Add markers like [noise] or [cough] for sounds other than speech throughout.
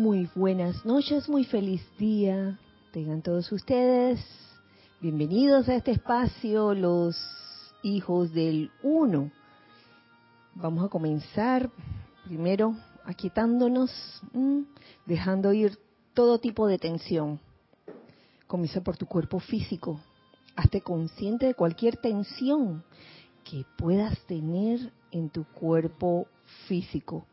Muy buenas noches, muy feliz día. Tengan todos ustedes bienvenidos a este espacio, los hijos del uno. Vamos a comenzar primero aquietándonos, dejando ir todo tipo de tensión. Comienza por tu cuerpo físico. Hazte consciente de cualquier tensión que puedas tener en tu cuerpo físico.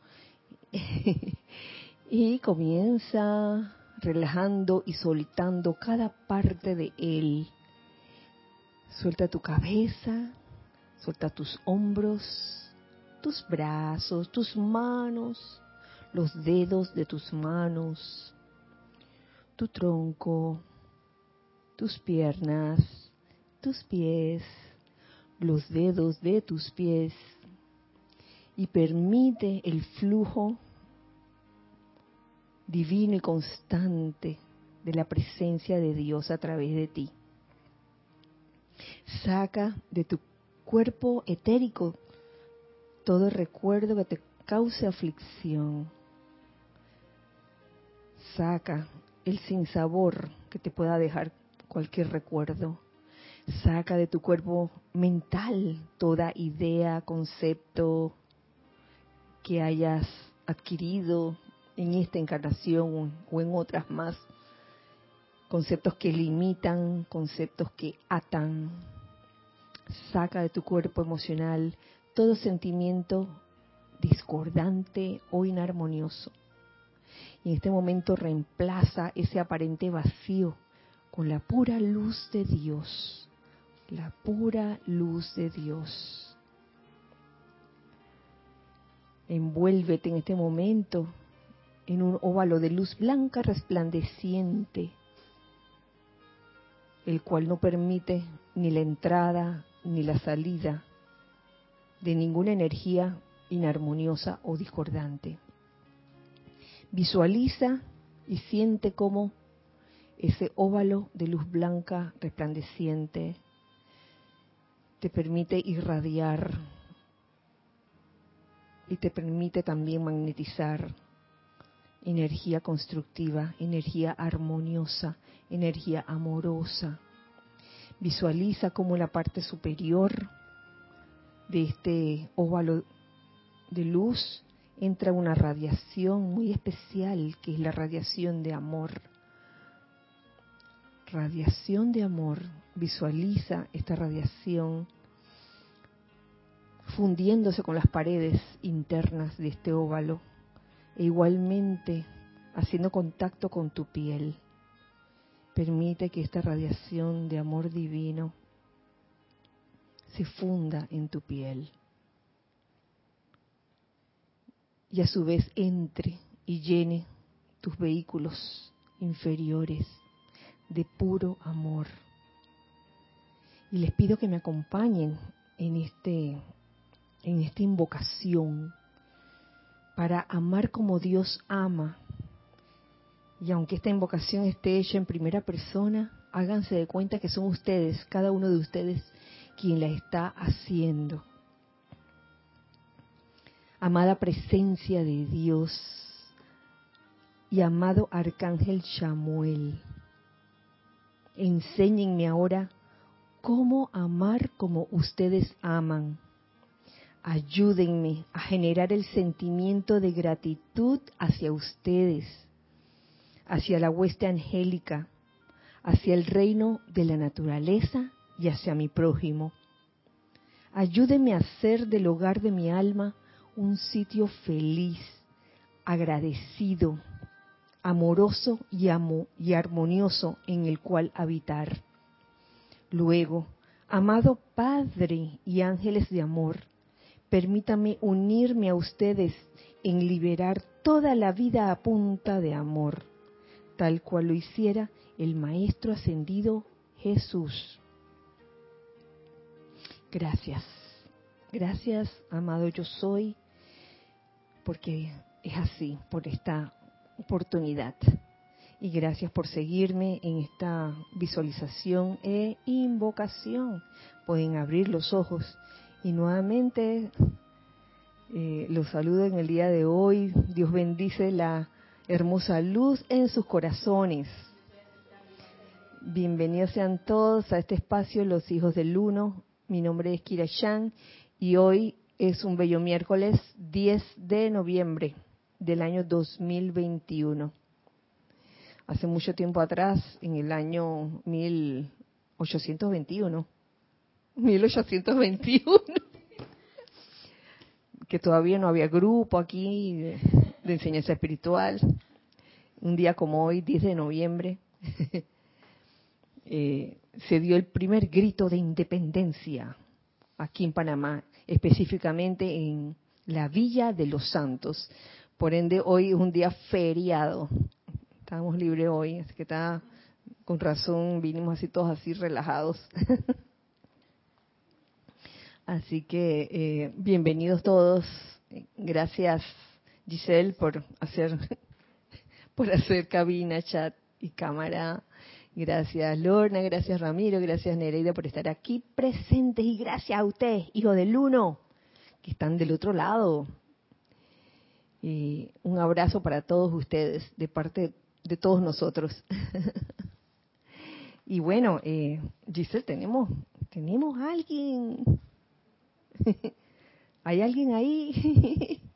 [laughs] y comienza relajando y soltando cada parte de él. Suelta tu cabeza, suelta tus hombros, tus brazos, tus manos, los dedos de tus manos, tu tronco, tus piernas, tus pies, los dedos de tus pies y permite el flujo divino y constante de la presencia de Dios a través de ti. Saca de tu cuerpo etérico todo recuerdo que te cause aflicción. Saca el sinsabor que te pueda dejar cualquier recuerdo. Saca de tu cuerpo mental toda idea, concepto que hayas adquirido en esta encarnación o en otras más. Conceptos que limitan, conceptos que atan. Saca de tu cuerpo emocional todo sentimiento discordante o inarmonioso. Y en este momento reemplaza ese aparente vacío con la pura luz de Dios. La pura luz de Dios. Envuélvete en este momento en un óvalo de luz blanca resplandeciente, el cual no permite ni la entrada ni la salida de ninguna energía inarmoniosa o discordante. Visualiza y siente cómo ese óvalo de luz blanca resplandeciente te permite irradiar y te permite también magnetizar energía constructiva, energía armoniosa, energía amorosa. Visualiza cómo la parte superior de este óvalo de luz entra una radiación muy especial que es la radiación de amor. Radiación de amor. Visualiza esta radiación fundiéndose con las paredes internas de este óvalo e igualmente haciendo contacto con tu piel. Permite que esta radiación de amor divino se funda en tu piel y a su vez entre y llene tus vehículos inferiores de puro amor. Y les pido que me acompañen en este en esta invocación para amar como Dios ama. Y aunque esta invocación esté hecha en primera persona, háganse de cuenta que son ustedes, cada uno de ustedes, quien la está haciendo. Amada presencia de Dios y amado Arcángel Samuel, enséñenme ahora cómo amar como ustedes aman ayúdenme a generar el sentimiento de gratitud hacia ustedes, hacia la hueste angélica, hacia el reino de la naturaleza y hacia mi prójimo. Ayúdenme a hacer del hogar de mi alma un sitio feliz, agradecido, amoroso y, y armonioso en el cual habitar. Luego, amado Padre y ángeles de amor, permítame unirme a ustedes en liberar toda la vida a punta de amor, tal cual lo hiciera el Maestro Ascendido Jesús. Gracias, gracias, amado yo soy, porque es así, por esta oportunidad. Y gracias por seguirme en esta visualización e invocación. Pueden abrir los ojos y nuevamente eh, los saludo en el día de hoy. Dios bendice la, hermosa luz en sus corazones. Bienvenidos sean todos a este espacio, los hijos del uno. Mi nombre es Kira Shan y hoy es un bello miércoles 10 de noviembre del año 2021. Hace mucho tiempo atrás, en el año 1821, 1821, que todavía no había grupo aquí de, enseñanza espiritual. Un día como hoy, 10 de noviembre, [laughs] eh, se dio el primer grito de independencia aquí en Panamá, específicamente en la Villa de los Santos. Por ende, hoy es un día feriado. Estamos libres hoy, así que está con razón, vinimos así todos así relajados. [laughs] así que eh, bienvenidos todos. Gracias Giselle por hacer [laughs] por hacer cabina, chat y cámara. Gracias Lorna, gracias Ramiro, gracias Nereida por estar aquí presentes y gracias a ustedes, hijos del uno, que están del otro lado. Y un abrazo para todos ustedes de parte de todos nosotros. [laughs] y bueno, eh, Giselle, tenemos, tenemos alguien. [laughs] ¿Hay alguien ahí? [laughs]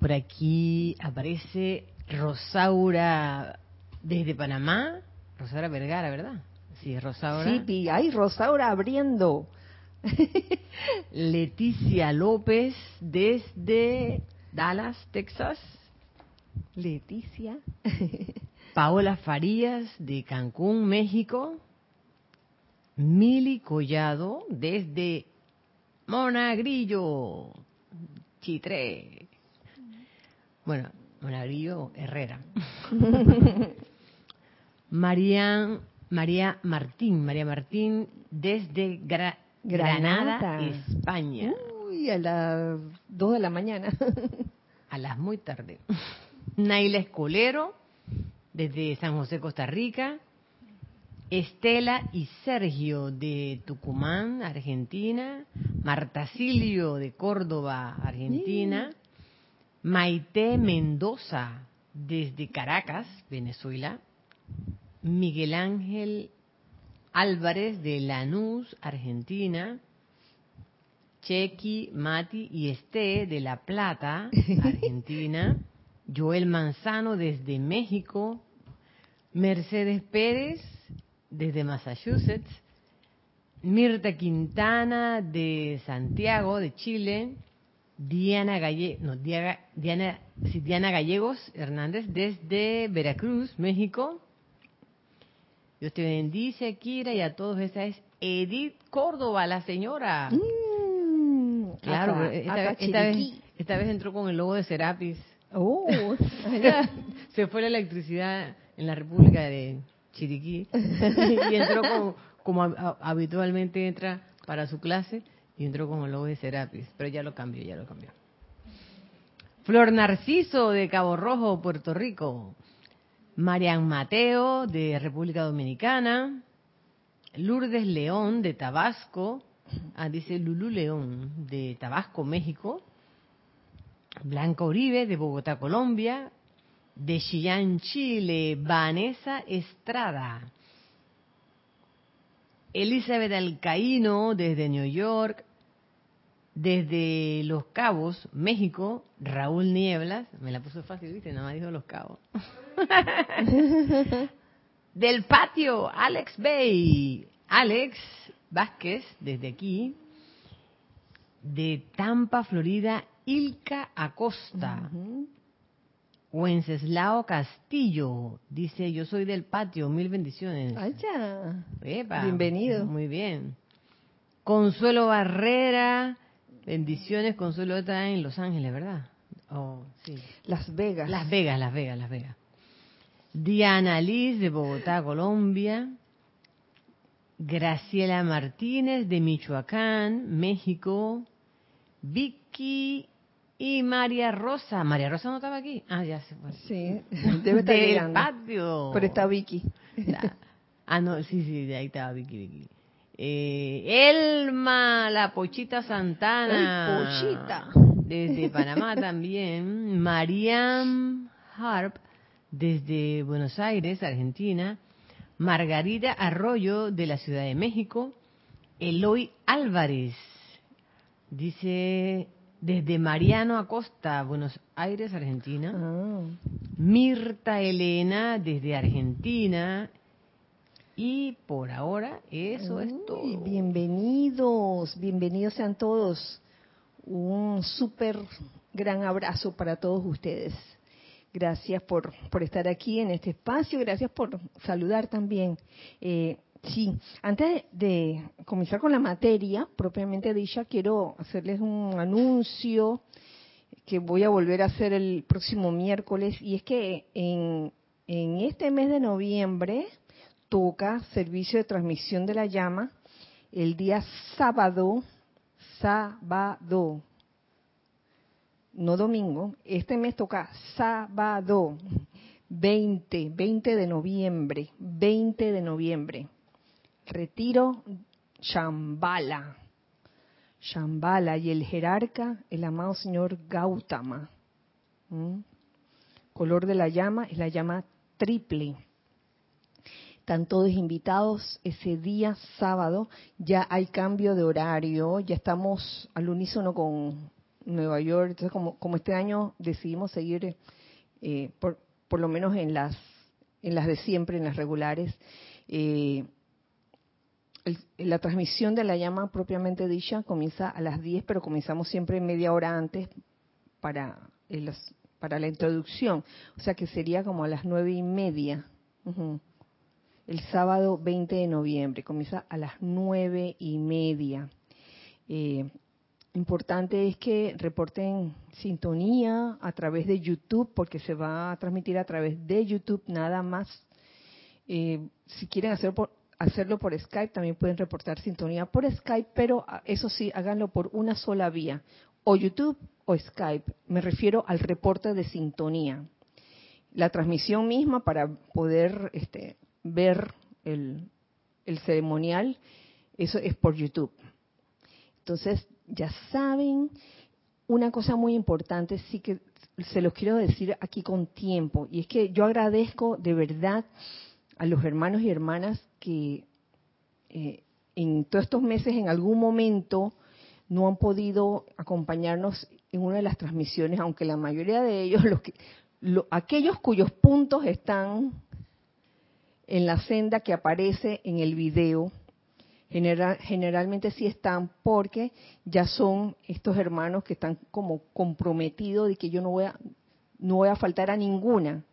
Por aquí aparece Rosaura desde Panamá. Rosaura Vergara, ¿verdad? Sí, Rosaura. Sí, hay Rosaura abriendo. [laughs] Leticia López desde Dallas, Texas. Leticia. Paola Farías de Cancún, México. Mili Collado desde Monagrillo, Chitré. Bueno, Monagrillo, Herrera. [laughs] María, María Martín, María Martín desde Granada, España. Uy, a las 2 de la mañana. a las muy tarde. Naila Escolero, desde San José, Costa Rica. Estela y Sergio de Tucumán, Argentina. Marta Silvio de Córdoba, Argentina. Maite Mendoza desde Caracas, Venezuela. Miguel Ángel Álvarez de Lanús, Argentina. Chequi, Mati y Esté de La Plata, [laughs] Argentina. Joel Manzano desde México, Mercedes Pérez desde Massachusetts, Mirta Quintana de Santiago, de Chile, Diana, Galle no, Diana, Diana Gallegos Hernández desde Veracruz, México. Dios te bendice, Kira, y a todos. Esa es Edith Córdoba, la señora. Mm, claro, esta, esta, vez, esta, vez, entró con el logo de Serapis. Oh, [laughs] se fue la electricidad en la República de Chiriquí [laughs] y entró como, habitualmente entra para su clase y entró con el logo de Serapis, pero ya lo cambió, ya lo cambió. Flor Narciso de Cabo Rojo, Puerto Rico. Marian Mateo de República Dominicana. Lourdes León de Tabasco. Ah, dice Lulu León de Tabasco, México. Blanca Uribe de Bogotá, Colombia, de Chillán, Chile, Vanessa Estrada, Elizabeth Alcaíno desde New York, desde Los Cabos, México, Raúl Nieblas, me la puso fácil, viste, nada más dijo Los Cabos. [laughs] Del patio, Alex Bay, Alex Vázquez, desde aquí, de Tampa, Florida, Ilka Acosta. Wenceslao Castillo dice, yo soy del patio, mil bendiciones. Vaya. Bienvenido. Muy bien. Consuelo Barrera, bendiciones. Consuelo está en Los Ángeles, ¿verdad? Oh, sí. Las Vegas. Las Vegas, Las Vegas, Las Vegas. Diana Liz de Bogotá, Colombia. Graciela Martínez de Michoacán, México. Vicky y María Rosa. María Rosa no estaba aquí. Ah, ya se fue. Sí, [laughs] debe estar Del patio. Pero está Vicky. Ah, no, sí, sí, de ahí estaba Vicky, Vicky. Eh, Elma, la Pochita Santana. Pochita. desde Panamá [laughs] también. Mariam Harp, desde Buenos Aires, Argentina. Margarita Arroyo, de la Ciudad de México. Eloy Álvarez, dice desde Mariano Acosta, Buenos Aires, Argentina. Ah. Mirta Elena, desde Argentina. Y por ahora eso es todo. Bienvenidos, bienvenidos sean todos. Un súper gran abrazo para todos ustedes. Gracias por, por estar aquí en este espacio, gracias por saludar también. Eh, sí, antes de comenzar con la materia propiamente dicha, quiero hacerles un anuncio que voy a volver a hacer el próximo miércoles y es que en, en este mes de noviembre toca servicio de transmisión de la llama el día sábado, sábado, no domingo, este mes toca sábado 20, 20 de noviembre, 20 de noviembre. Retiro Shambhala. Shambhala y el jerarca, el amado señor Gautama. ¿Mm? Color de la llama es la llama triple están todos invitados ese día sábado. Ya hay cambio de horario, ya estamos al unísono con Nueva York. Entonces, como, este año decidimos seguir, eh, por, por lo menos en las, en las de siempre, en las regulares, eh, la transmisión de la llama propiamente dicha comienza a las 10, pero comenzamos siempre media hora antes para, eh, para la introducción. O sea que sería como a las nueve y media el sábado 20 de noviembre. Comienza a las nueve y media. Eh, importante es que reporten sintonía a través de YouTube, porque se va a transmitir a través de YouTube nada más. Eh, si quieren hacerlo por Skype, también pueden reportar sintonía por Skype, pero ah, eso sí, háganlo por una sola vía, o YouTube o Skype. Me refiero al reporte de sintonía. La transmisión misma para poder este, ver el, ceremonial, eso es por YouTube. Entonces, ya saben, una cosa muy importante, sí que se los quiero decir aquí con tiempo, y es que yo agradezco de verdad a los hermanos y hermanas que eh, en todos estos meses, en algún momento, no han podido acompañarnos en una de las transmisiones, aunque la mayoría de ellos, [laughs] los que, aquellos cuyos puntos están en la senda que aparece en el video. generalmente sí están porque ya son estos hermanos que están como comprometidos de que yo no voy a, no voy a faltar a ninguna.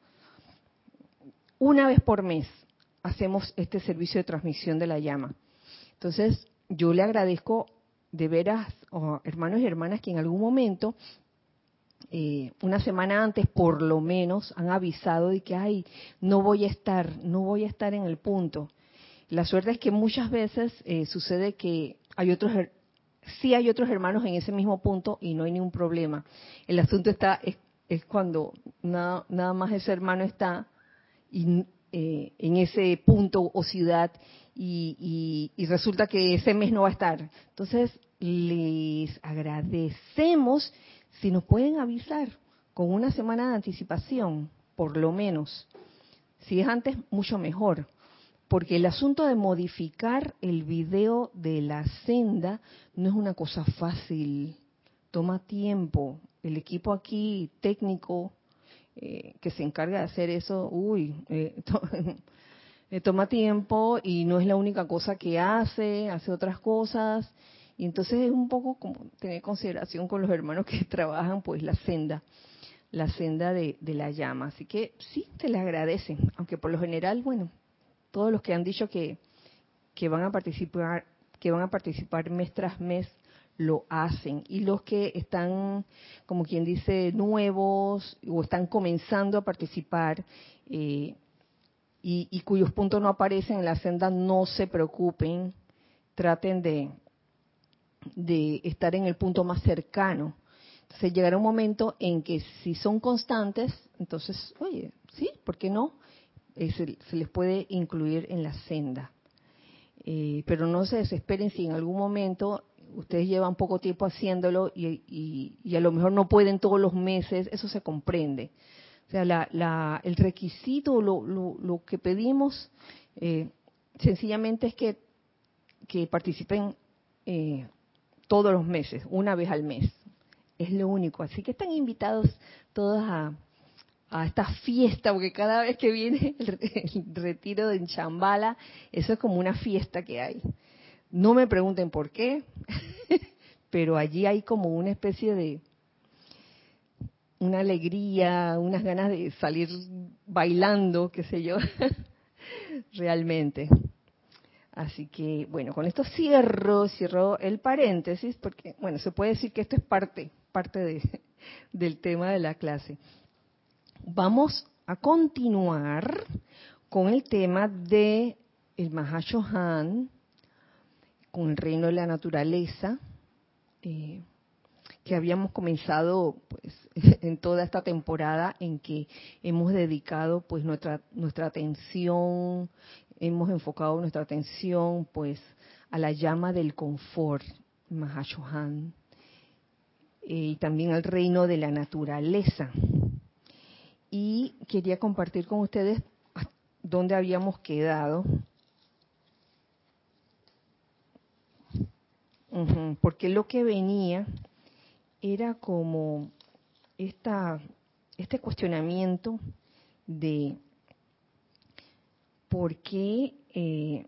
Una vez por mes hacemos este servicio de transmisión de la llama. Entonces, yo le agradezco de veras, hermanos y hermanas, que en algún momento eh, una semana antes por lo menos han avisado de que, ay, no voy a estar, no voy a estar en el punto. La suerte es que muchas veces eh, sucede que hay otros, sí hay otros hermanos en ese mismo punto y no hay ningún problema. El asunto está, es, cuando nada, nada, más ese hermano está y, eh, en ese punto o ciudad y, y resulta que ese mes no va a estar. Entonces, les agradecemos si nos pueden avisar con una semana de anticipación, por lo menos, si es antes, mucho mejor, porque el asunto de modificar el video de la senda no es una cosa fácil, toma tiempo. El equipo aquí técnico eh, que se encarga de hacer eso, uy, eh, [laughs] eh, toma tiempo y no es la única cosa que hace, hace otras cosas y entonces es un poco como tener consideración con los hermanos que [laughs] trabajan pues la senda, la senda de, la llama. Así que sí, te le agradecen, aunque por lo general, bueno, todos los que han dicho que, que van a participar, que van a participar mes tras mes, lo hacen. Y los que están, como quien dice, nuevos o están comenzando a participar eh, y, y, cuyos puntos no aparecen en la senda, no se preocupen, traten de, de estar en el punto más cercano. Entonces llegará un momento en que si son constantes, entonces, oye, sí, ¿por qué no? Eh, se, les puede incluir en la senda. Eh, pero no se desesperen si en algún momento ustedes llevan poco tiempo haciéndolo y, a lo mejor no pueden todos los meses, eso se comprende. O sea, la, la, el requisito, lo, lo, lo que pedimos, eh, sencillamente es que, que participen eh, todos los meses, una vez al mes. Es lo único. Así que están invitados todos a, a esta fiesta, porque cada vez que viene el, retiro de Chambala, eso es como una fiesta que hay. No me pregunten por qué, [laughs] pero allí hay como una especie de una alegría, unas ganas de salir bailando, qué sé yo, [laughs] realmente. Así que, bueno, con esto cierro, cierro el paréntesis, porque, bueno, se puede decir que esto es parte, parte de, [laughs] del tema de la clase. Vamos a continuar con el tema de el Mahashohan, con el reino de la naturaleza, eh, que habíamos comenzado pues [laughs] en toda esta temporada en que hemos dedicado pues nuestra nuestra atención, hemos enfocado nuestra atención pues a la llama del confort, Mahashohan, eh, y también al reino de la naturaleza y quería compartir con ustedes dónde habíamos quedado. Porque lo que venía era como esta, este cuestionamiento de por qué eh,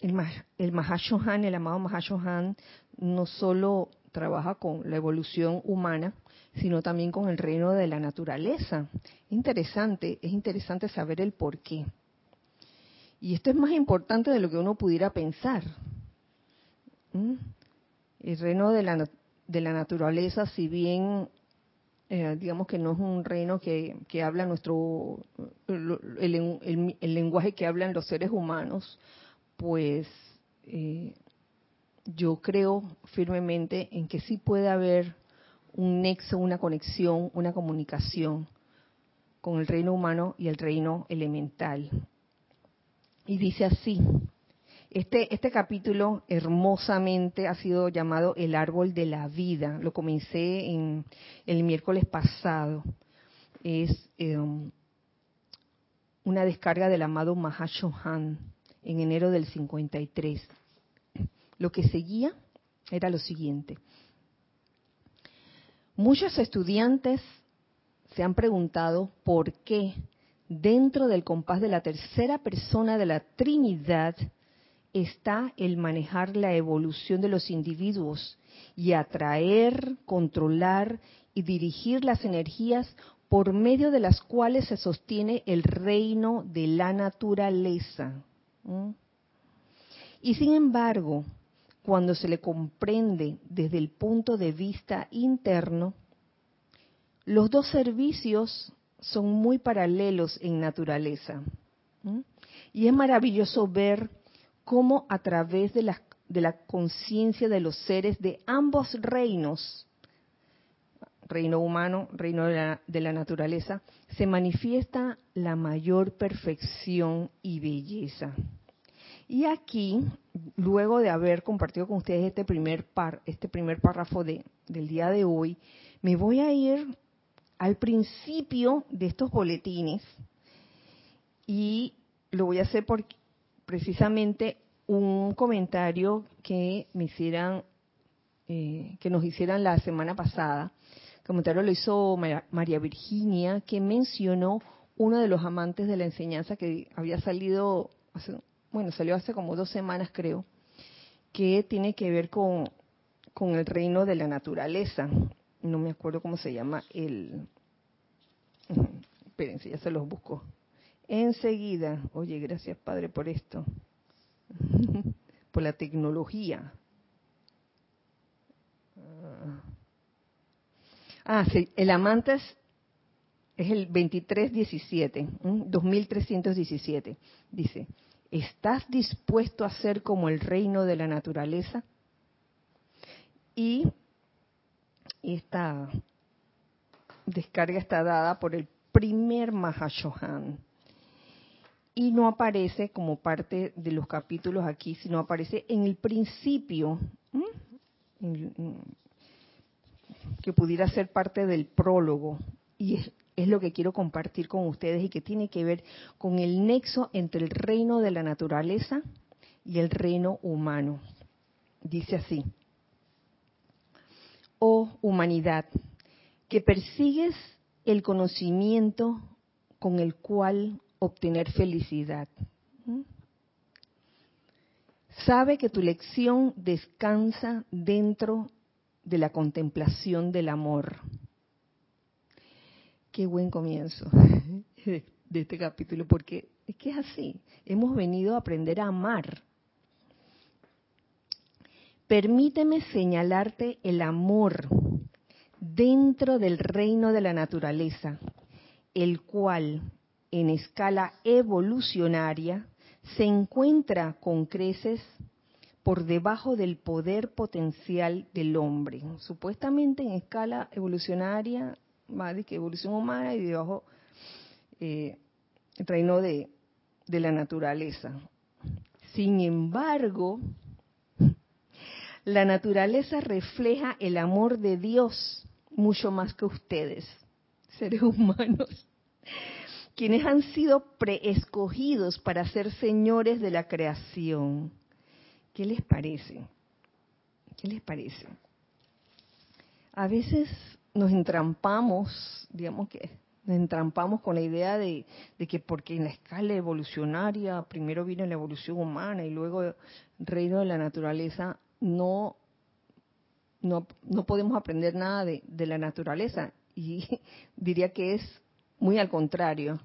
el, el Mahashohan, el amado Mahashohan, no solo trabaja con la evolución humana, sino también con el reino de la naturaleza. Interesante, es interesante saber el por qué. Y esto es más importante de lo que uno pudiera pensar. El reino de la, de la naturaleza, si bien eh, digamos que no es un reino que, que habla nuestro, el, lenguaje que hablan los seres humanos, pues eh, yo creo firmemente en que sí puede haber un nexo, una conexión, una comunicación con el reino humano y el reino elemental. Y dice así, este, este capítulo hermosamente ha sido llamado el árbol de la vida. Lo comencé en el miércoles pasado. Es em, una descarga del amado Mahashohan en enero del 53. Lo que seguía era lo siguiente. Muchos estudiantes se han preguntado por qué dentro del compás de la tercera persona de la Trinidad está el manejar la evolución de los individuos y atraer, controlar y dirigir las energías por medio de las cuales se sostiene el reino de la naturaleza. Y sin embargo, cuando se le comprende desde el punto de vista interno, los dos servicios son muy paralelos en naturaleza. Y es maravilloso ver cómo a través de la, de la conciencia de los seres de ambos reinos, reino humano, reino de la, naturaleza, se manifiesta la mayor perfección y belleza. Y aquí, luego de haber compartido con ustedes este primer par, este primer párrafo de, del día de hoy, me voy a ir al principio de estos boletines y lo voy a hacer por precisamente un comentario que me hicieran, eh, que nos hicieran la semana pasada. El comentario lo hizo María Virginia, que mencionó uno de los amantes de la enseñanza que había salido hace bueno, salió hace como dos semanas creo, que tiene que ver con, con el reino de la naturaleza. No me acuerdo cómo se llama el... [laughs] Espérense, ya se los busco. Enseguida, oye, gracias Padre por esto, [laughs] por la tecnología. Ah, sí, el amantes es el 2317, 2317, dice, ¿Estás dispuesto a ser como el reino de la naturaleza? Y esta descarga está dada por el primer Mahashohan. Y no aparece como parte de los capítulos aquí, sino aparece en el principio, que pudiera ser parte del prólogo. Y es, lo que quiero compartir con ustedes y que tiene que ver con el nexo entre el reino de la naturaleza y el reino humano. Dice así, oh humanidad, que persigues el conocimiento con el cual obtener felicidad. ¿Mm? Sabe que tu lección descansa dentro de la contemplación del amor. Qué buen comienzo [laughs] de este capítulo, porque es que es así. Hemos venido a aprender a amar. Permíteme señalarte el amor dentro del reino de la naturaleza, el cual en escala evolucionaria se encuentra con creces por debajo del poder potencial del hombre. Supuestamente en escala evolucionaria, de que evolución humana y debajo eh, el reino de la naturaleza. Sin embargo, la naturaleza refleja el amor de Dios mucho más que ustedes, seres [laughs] humanos, quienes han sido preescogidos para ser señores de la creación. ¿Qué les parece? ¿Qué les parece? A veces nos entrampamos, digamos que nos entrampamos con la idea de, que porque en la escala evolucionaria primero viene la evolución humana y luego el reino de la naturaleza, no no, no podemos aprender nada de, de la naturaleza. Y [laughs] diría que es muy al contrario.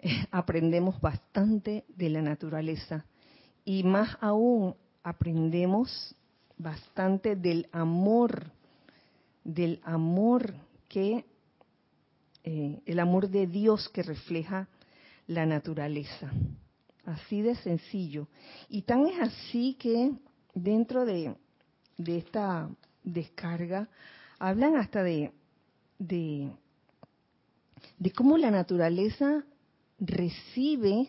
[laughs] Aprendemos bastante de la naturaleza. Y más aún, aprendemos bastante del amor, del amor que, eh, el amor de Dios que refleja la naturaleza. Así de sencillo. Y tan es así que dentro de, de esta descarga hablan hasta de, de, de cómo la naturaleza recibe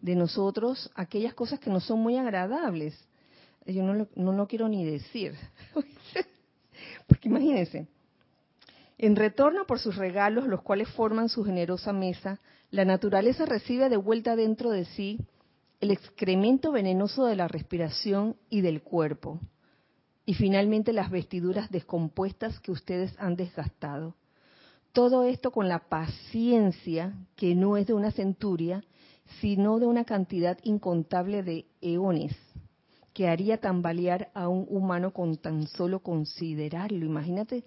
de nosotros aquellas cosas que no son muy agradables. Yo no lo, no lo quiero ni decir. [laughs] Porque imagínense, en retorno por sus regalos, los cuales forman su generosa mesa, la naturaleza recibe de vuelta dentro de sí el excremento venenoso de la respiración y del cuerpo, y finalmente las vestiduras descompuestas que ustedes han desgastado. Todo esto con la paciencia que no es de una centuria, sino de una cantidad incontable de eones, que haría tambalear a un humano con tan solo considerarlo. Imagínate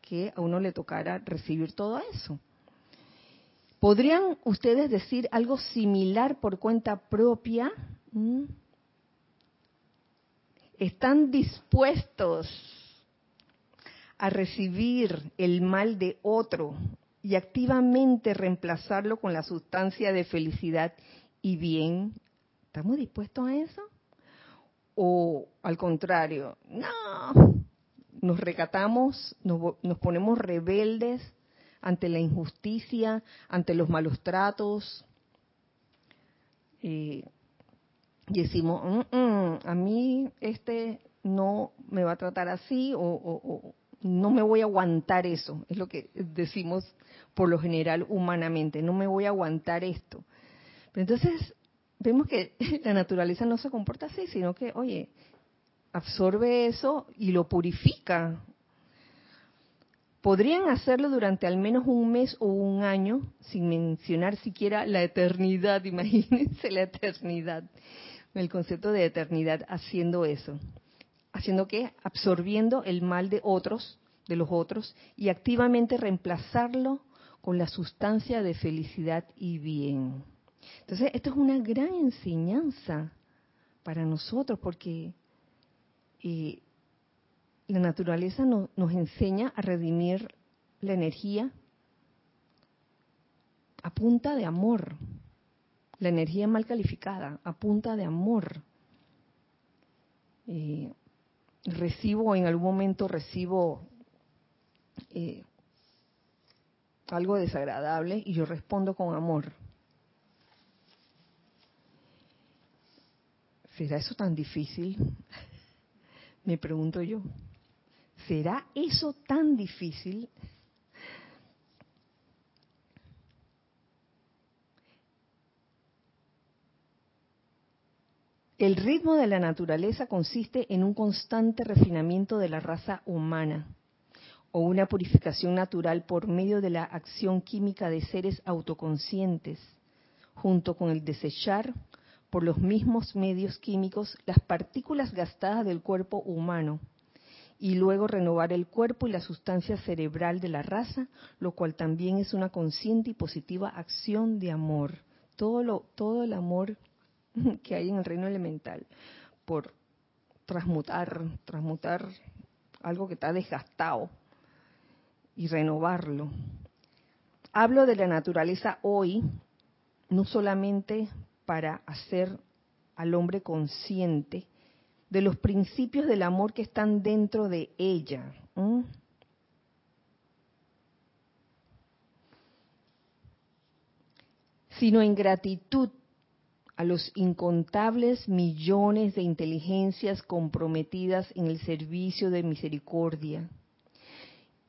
que a uno le tocara recibir todo eso. ¿Podrían ustedes decir algo similar por cuenta propia? ¿Mm? ¿Están dispuestos a recibir el mal de otro y activamente reemplazarlo con la sustancia de felicidad y bien? ¿Estamos dispuestos a eso? ¿O al contrario? No, nos recatamos, nos, nos ponemos rebeldes ante la injusticia, ante los malos tratos. y decimos, mm, mm, a mí este no me va a tratar así o, no me voy a aguantar eso. Es lo que decimos por lo general humanamente, no me voy a aguantar esto. Pero entonces vemos que [laughs] la naturaleza no se comporta así, sino que, oye, absorbe eso y lo purifica, podrían hacerlo durante al menos un mes o un año, sin mencionar siquiera la eternidad, [laughs] imagínense la eternidad, el concepto de eternidad haciendo eso. ¿Haciendo qué? Absorbiendo el mal de otros, de los otros, y activamente reemplazarlo con la sustancia de felicidad y bien. Entonces, esto es una gran enseñanza para nosotros, porque eh, la naturaleza nos enseña a redimir la energía a punta de amor. La energía mal calificada, a punta de amor. Eh, recibo, en algún momento recibo eh, algo desagradable y yo respondo con amor. ¿Será eso tan difícil? [laughs] Me pregunto yo, ¿será eso tan difícil? El ritmo de la naturaleza consiste en un constante refinamiento de la raza humana o una purificación natural por medio de la acción química de seres autoconscientes, junto con el desechar por los mismos medios químicos las partículas gastadas del cuerpo humano y luego renovar el cuerpo y la sustancia cerebral de la raza, lo cual también es una consciente y positiva acción de amor. Todo, todo el amor [laughs] que hay en el reino elemental por transmutar, transmutar algo que está desgastado y renovarlo. Hablo de la naturaleza hoy, no solamente para hacer al hombre consciente de los principios del amor que están dentro de ella. sino en gratitud a los incontables millones de inteligencias comprometidas en el servicio de misericordia.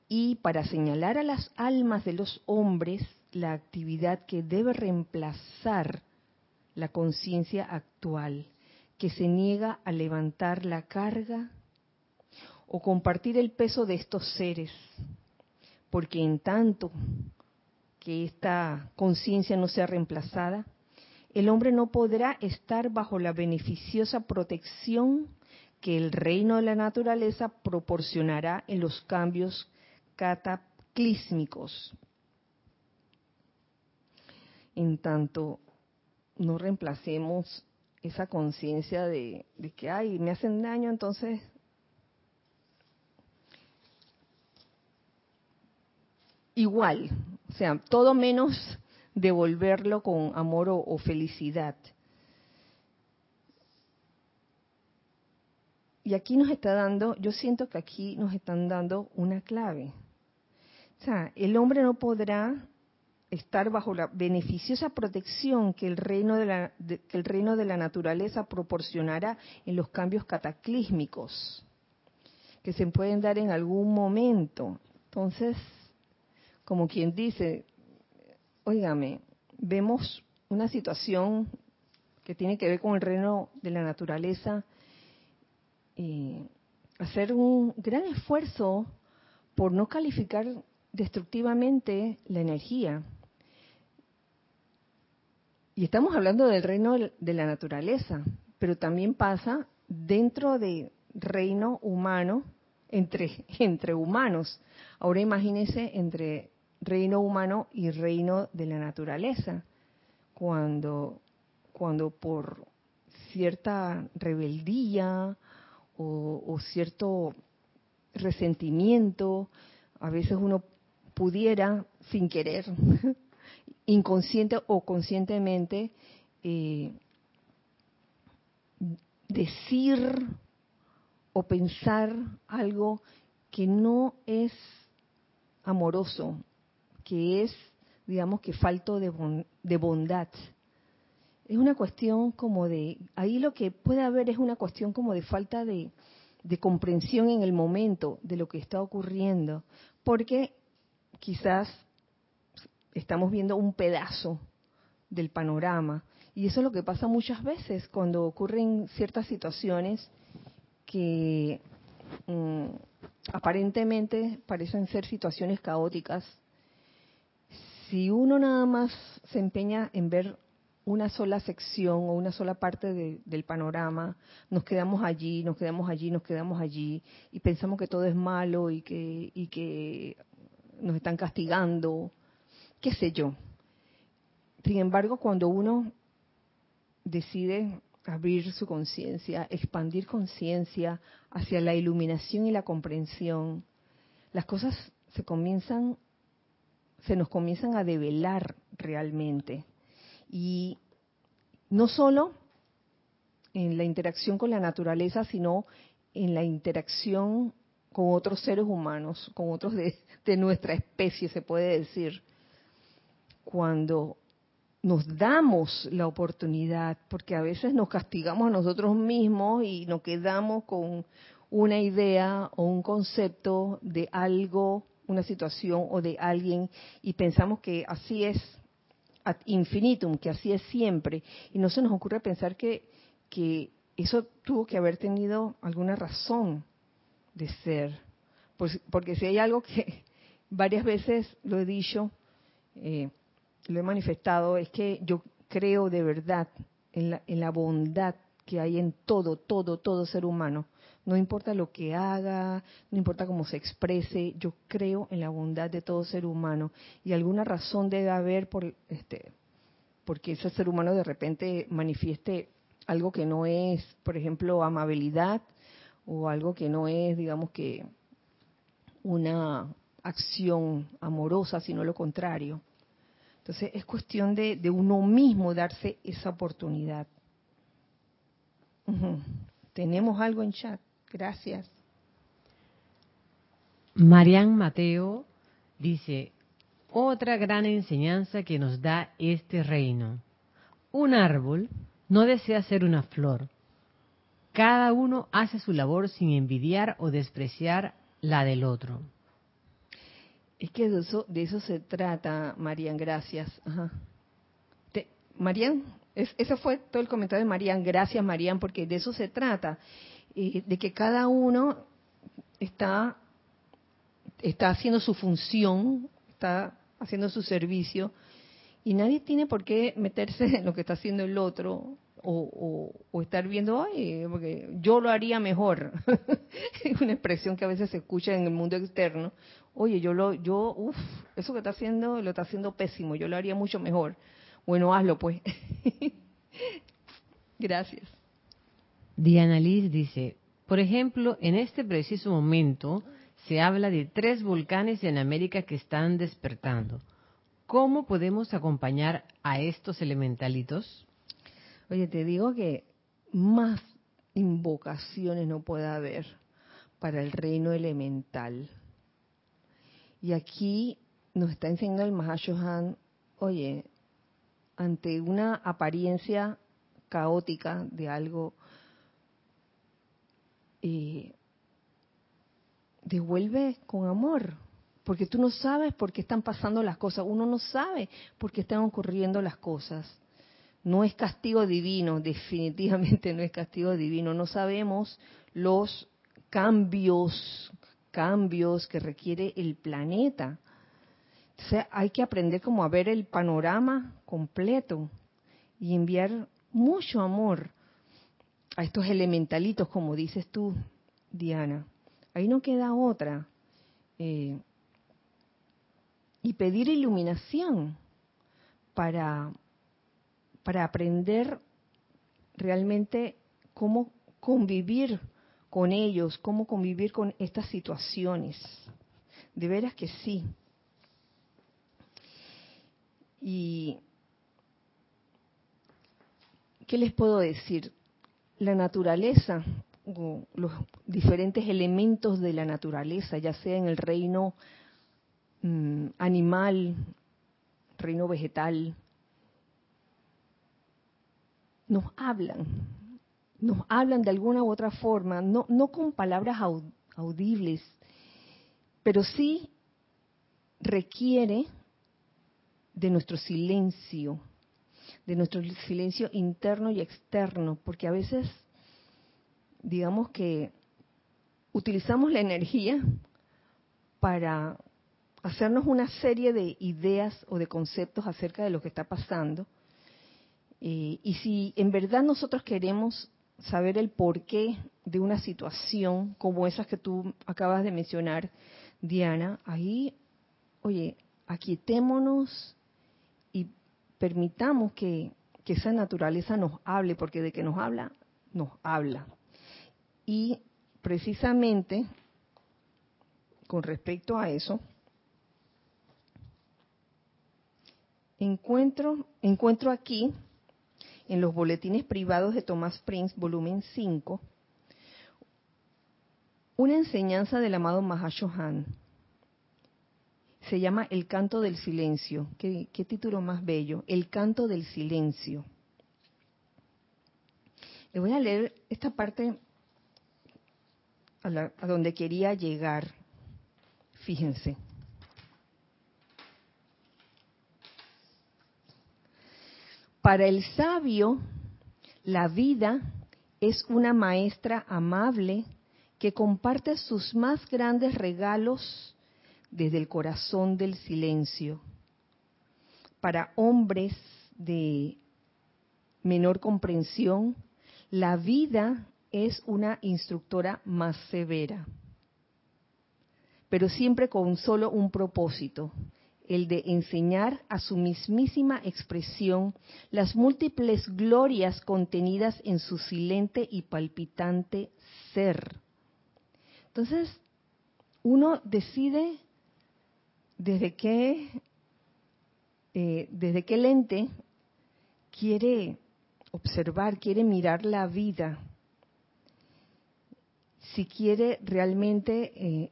Y para señalar a las almas de los hombres la actividad que debe reemplazar la conciencia actual, que se niega a levantar la carga o compartir el peso de estos seres, porque en tanto que esta conciencia no sea reemplazada, el hombre no podrá estar bajo la beneficiosa protección que el reino de la naturaleza proporcionará en los cambios cataclísmicos. En tanto no reemplacemos esa conciencia de, que, ay, me hacen daño, entonces igual, o sea, todo menos devolverlo con amor o, felicidad. Y aquí nos está dando, yo siento que aquí nos están dando una clave. O sea, el hombre no podrá estar bajo la beneficiosa protección que el reino de la, que el reino de la naturaleza proporcionará en los cambios cataclísmicos que se pueden dar en algún momento. Entonces, como quien dice, óigame, vemos una situación que tiene que ver con el reino de la naturaleza, eh, hacer un gran esfuerzo por no calificar destructivamente la energía. Y estamos hablando del reino de la naturaleza, pero también pasa dentro del reino humano, entre, [laughs] entre humanos. Ahora imagínense entre reino humano y reino de la naturaleza, cuando, cuando por cierta rebeldía o, cierto resentimiento, a veces uno pudiera, sin querer, [laughs] inconsciente o conscientemente, eh, decir o pensar algo que no es amoroso, que es, digamos, que falto de, de bondad. Es una cuestión como de, ahí lo que puede haber es una cuestión como de falta de, de comprensión en el momento de lo que está ocurriendo, porque quizás estamos viendo un pedazo del panorama. Y eso es lo que pasa muchas veces cuando ocurren ciertas situaciones que mm, aparentemente parecen ser situaciones caóticas. Si uno nada más se empeña en ver una sola sección o una sola parte de, del panorama, nos quedamos allí, nos quedamos allí, nos quedamos allí y pensamos que todo es malo y que, y que nos están castigando, qué sé yo. Sin embargo, cuando uno decide abrir su conciencia, expandir conciencia hacia la iluminación y la comprensión, las cosas se comienzan, se nos comienzan a develar realmente. Y no solo en la interacción con la naturaleza, sino en la interacción con otros seres humanos, con otros de, de nuestra especie, se puede decir, cuando nos damos la oportunidad, porque a veces nos castigamos a nosotros mismos y nos quedamos con una idea o un concepto de algo, una situación o de alguien y pensamos que así es ad infinitum, que así es siempre, y no se nos ocurre pensar que, que eso tuvo que haber tenido alguna razón de ser. Pues, porque si hay algo que [laughs] varias veces lo he dicho, eh, lo he manifestado, es que yo creo de verdad en la, en la bondad que hay en todo, todo, todo ser humano. No importa lo que haga, no importa cómo se exprese, yo creo en la bondad de todo ser humano. Y alguna razón debe haber por este porque ese ser humano de repente manifieste algo que no es, por ejemplo, amabilidad o algo que no es, digamos que una acción amorosa, sino lo contrario. Entonces es cuestión de, de uno mismo darse esa oportunidad. Tenemos algo en chat. Gracias. Marian Mateo dice, otra gran enseñanza que nos da este reino. Un árbol no desea ser una flor. Cada uno hace su labor sin envidiar o despreciar la del otro. Es que de eso, de eso se trata, Marian, gracias. Ajá. Marian, es, ese fue todo el comentario de Marian, gracias Marian, porque de eso se trata, eh, de que cada uno está, está haciendo su función, está haciendo su servicio, y nadie tiene por qué meterse en lo que está haciendo el otro o, estar viendo, ay, porque yo lo haría mejor. [laughs] es una expresión que a veces se escucha en el mundo externo. Oye, yo lo, yo, uff, eso que está haciendo lo está haciendo pésimo, yo lo haría mucho mejor. Bueno, hazlo pues. [laughs] Gracias. Diana Liz dice, por ejemplo, en este preciso momento se habla de tres volcanes en América que están despertando. ¿Cómo podemos acompañar a estos elementalitos? Oye, te digo que más invocaciones no puede haber para el reino elemental. Y aquí nos está enseñando el Mahashohan, oye, ante una apariencia caótica de algo, eh, devuelve con amor, porque tú no sabes por qué están pasando las cosas, uno no sabe por qué están ocurriendo las cosas. No es castigo divino, [laughs] definitivamente no es castigo divino, no sabemos los cambios, cambios que requiere el planeta. O sea, hay que aprender como a ver el panorama completo y enviar mucho amor a estos elementalitos, como dices tú, Diana. Ahí no queda otra. Eh, y pedir iluminación para, para aprender realmente cómo convivir con ellos, cómo convivir con estas situaciones. De veras que sí. Y, ¿qué les puedo decir? La naturaleza, los diferentes elementos de la naturaleza, ya sea en el reino mm, animal, reino vegetal, nos hablan, nos hablan de alguna u otra forma, no, no con palabras audibles, pero sí requiere de nuestro silencio, de nuestro silencio interno y externo, porque a veces, digamos que utilizamos la energía para hacernos una serie de ideas o de conceptos acerca de lo que está pasando. Eh, y si en verdad nosotros queremos saber el porqué de una situación como esas que tú acabas de mencionar, Diana, ahí, oye, aquietémonos permitamos que, esa naturaleza nos hable, porque de que nos habla, nos habla. Y precisamente con respecto a eso, encuentro, encuentro aquí en los boletines privados de Thomas Prince, volumen 5, una enseñanza del amado Mahashohan se llama El canto del silencio. ¿Qué, título más bello? El canto del silencio. Le voy a leer esta parte a donde quería llegar. Fíjense. Para el sabio, la vida es una maestra amable que comparte sus más grandes regalos desde el corazón del silencio. Para hombres de menor comprensión, la vida es una instructora más severa, pero siempre con solo un propósito, el de enseñar a su mismísima expresión las múltiples glorias contenidas en su silente y palpitante ser. Entonces, uno decide desde qué, eh, desde qué lente quiere observar, quiere mirar la vida, si quiere realmente eh,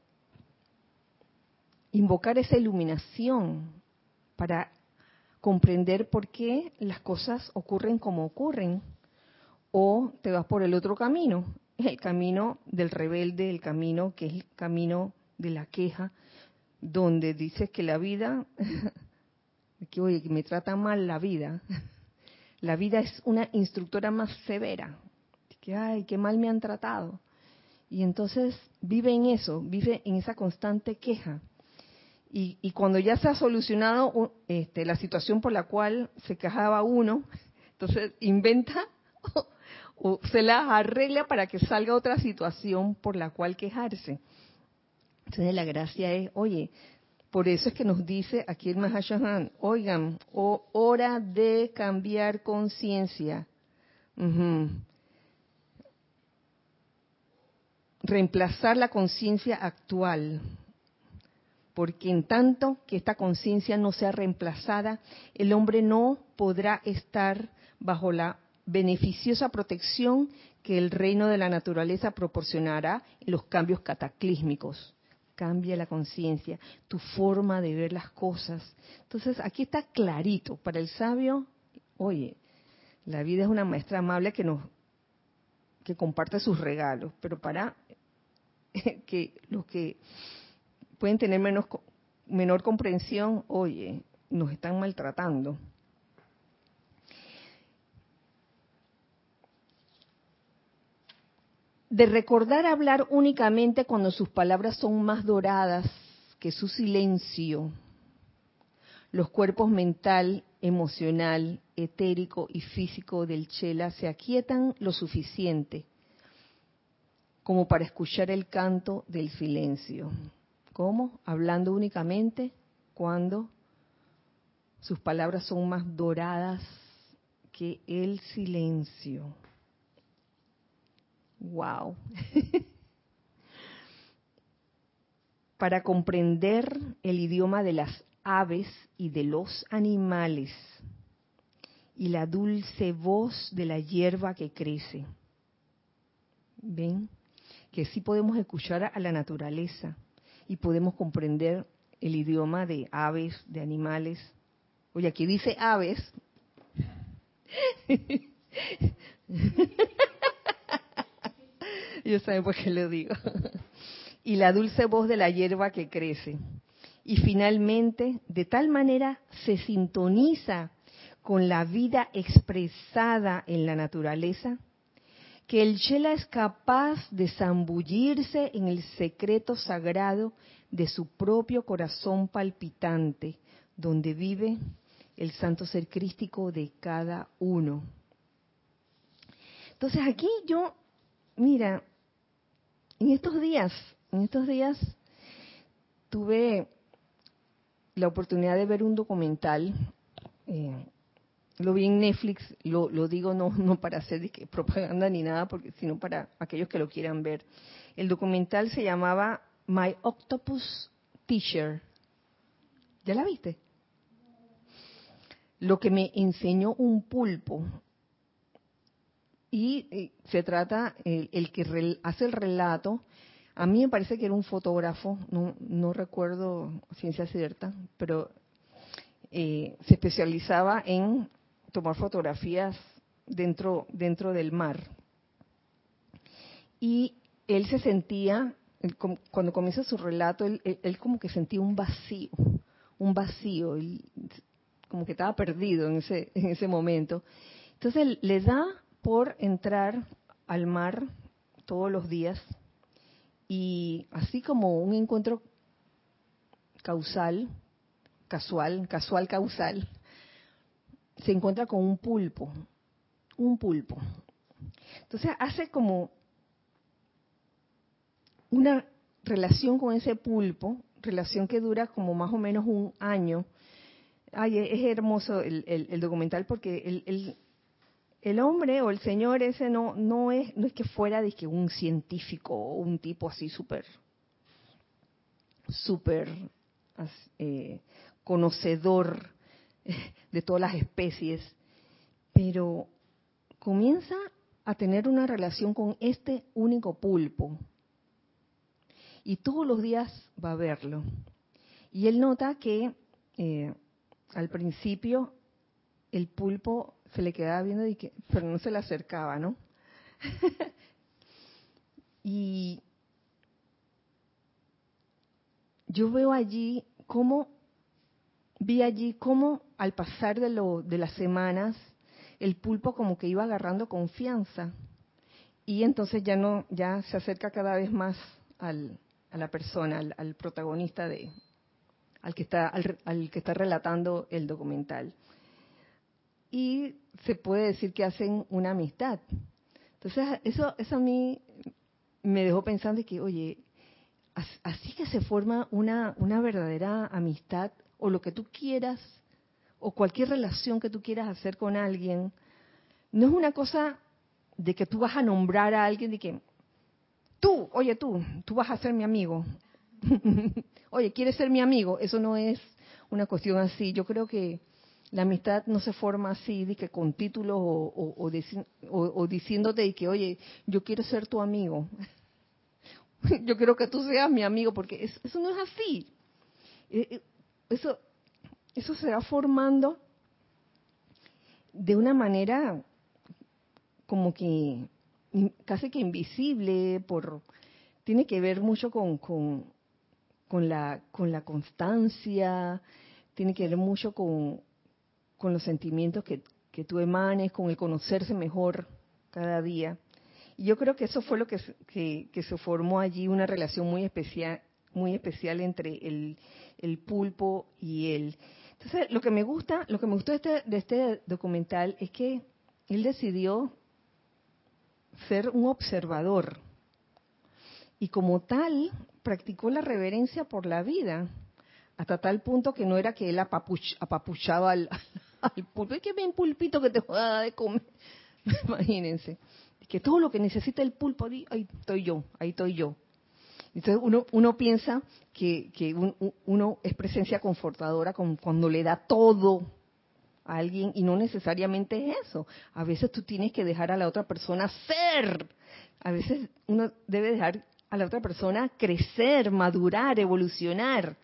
invocar esa iluminación para comprender por qué las cosas ocurren como ocurren. O te vas por el otro camino, el camino del rebelde, el camino que es el camino de la queja, donde dices que la vida, [laughs] que oye, que me trata mal la vida, [laughs] la vida es una instructora más severa, que ay, qué mal me han tratado. Y entonces vive en eso, vive en esa constante queja. Y, cuando ya se ha solucionado este, la situación por la cual se quejaba uno, [laughs] entonces inventa o, se la arregla para que salga otra situación por la cual quejarse. Entonces la gracia es, oye, por eso es que nos dice aquí el Mahashohan, oigan, hora de cambiar conciencia. Reemplazar la conciencia actual porque en tanto que esta conciencia no sea reemplazada, el hombre no podrá estar bajo la beneficiosa protección que el reino de la naturaleza proporcionará en los cambios cataclísmicos. Cambia la conciencia, tu forma de ver las cosas. Entonces, aquí está clarito. Para el sabio, oye, la vida es una maestra amable que nos que comparte sus regalos, pero para [laughs] que los que pueden tener menos, menor comprensión, oye, nos están maltratando. De recordar hablar únicamente cuando sus palabras son más doradas que su silencio, los cuerpos mental, emocional, etérico y físico del Chela se aquietan lo suficiente como para escuchar el canto del silencio. ¿Cómo? Hablando únicamente cuando sus palabras son más doradas que el silencio. Wow. [laughs] Para comprender el idioma de las aves y de los animales y la dulce voz de la hierba que crece. ¿Ven? Que sí podemos escuchar a la naturaleza y podemos comprender el idioma de aves, de animales. Oye, aquí dice aves. [laughs] [laughs] Yo saben por qué lo digo. [laughs] y la dulce voz de la hierba que crece. Y finalmente, de tal manera se sintoniza con la vida expresada en la naturaleza, que el Shela es capaz de zambullirse en el secreto sagrado de su propio corazón palpitante, donde vive el santo ser crístico de cada uno. Entonces aquí yo, mira, en estos días, en estos días tuve la oportunidad de ver un documental eh, lo vi en Netflix, lo, digo no, [laughs] no para hacer propaganda ni nada, porque, sino para aquellos que lo quieran ver. El documental se llamaba My Octopus Teacher. ¿Ya la viste? Lo que me enseñó un pulpo. Y, se trata, el, que hace el relato, a mí me parece que era un fotógrafo, no, no recuerdo ciencia cierta, pero eh, se especializaba en tomar fotografías dentro, dentro del mar. Y él se sentía, cuando comienza su relato, él, como que sentía un vacío, un vacío, como que estaba perdido en ese, en ese momento. Entonces le da por entrar al mar todos los días y así como un encuentro causal, casual, casual causal, se encuentra con un pulpo, un pulpo. Entonces hace como una relación con ese pulpo, relación que dura como más o menos un año. Ay, es hermoso el, documental porque el, el, hombre o el señor ese no, no, es, no es que fuera de que un científico o un tipo así súper, súper eh, conocedor de todas las especies, pero comienza a tener una relación con este único pulpo. Y todos los días va a verlo. Y él nota que eh, al principio el pulpo se le quedaba viendo, y que, pero no se le acercaba, ¿no? [laughs] y yo veo allí cómo, vi allí cómo al pasar de, lo, de las semanas, el pulpo como que iba agarrando confianza y entonces ya no ya se acerca cada vez más al, a la persona al, protagonista de al que está al, que está relatando el documental y se puede decir que hacen una amistad entonces eso eso a mí me dejó pensando que oye así que se forma una una verdadera amistad o lo que tú quieras o cualquier relación que tú quieras hacer con alguien, no es una cosa de que tú vas a nombrar a alguien de que, tú, oye tú, tú vas a ser mi amigo. [laughs] oye, ¿quieres ser mi amigo? Eso no es una cuestión así. Yo creo que la amistad no se forma así, de que con títulos o, o, diciéndote de que, oye, yo quiero ser tu amigo. [laughs] yo quiero que tú seas mi amigo, porque eso no es así. Eh, eh, eso, eso se va formando de una manera como que casi que invisible, por tiene que ver mucho con, con, la, con la constancia, tiene que ver mucho con, con los sentimientos que, que tú emanes, con el conocerse mejor cada día. Y yo creo que eso fue lo que, que, se formó allí, una relación muy especial, muy especial entre el, el pulpo y él. Entonces, lo que me gusta, lo que me gustó de este, de este documental es que él decidió ser un observador y como tal practicó la reverencia por la vida hasta tal punto que no era que él apapuchaba al, al pulpo, es que pulpito que te va a de comer, [laughs] imagínense, que todo lo que necesita el pulpo, ahí estoy yo, ahí estoy yo. Entonces uno, uno piensa que, que uno es presencia confortadora cuando le da todo a alguien y no necesariamente es eso. A veces tú tienes que dejar a la otra persona ser. A veces uno debe dejar a la otra persona crecer, madurar, evolucionar.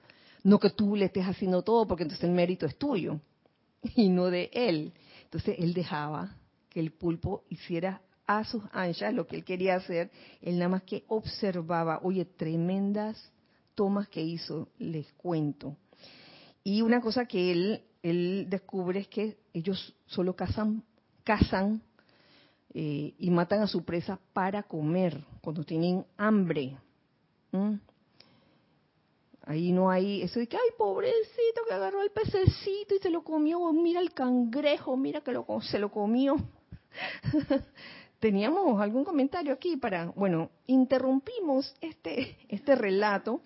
No que tú le estés haciendo todo porque entonces el mérito es tuyo [laughs] y no de él. Entonces él dejaba que el pulpo hiciera a sus anchas lo que él quería hacer, él nada más que observaba, oye, tremendas tomas que hizo, les cuento. Y una cosa que él, él descubre es que ellos solo cazan, cazan eh, y matan a su presa para comer, cuando tienen hambre. Ahí no hay eso de que, ay, pobrecito, que agarró el pececito y se lo comió, mira el cangrejo, mira que lo, se lo comió. [laughs] teníamos algún comentario aquí para, bueno, interrumpimos este, este relato.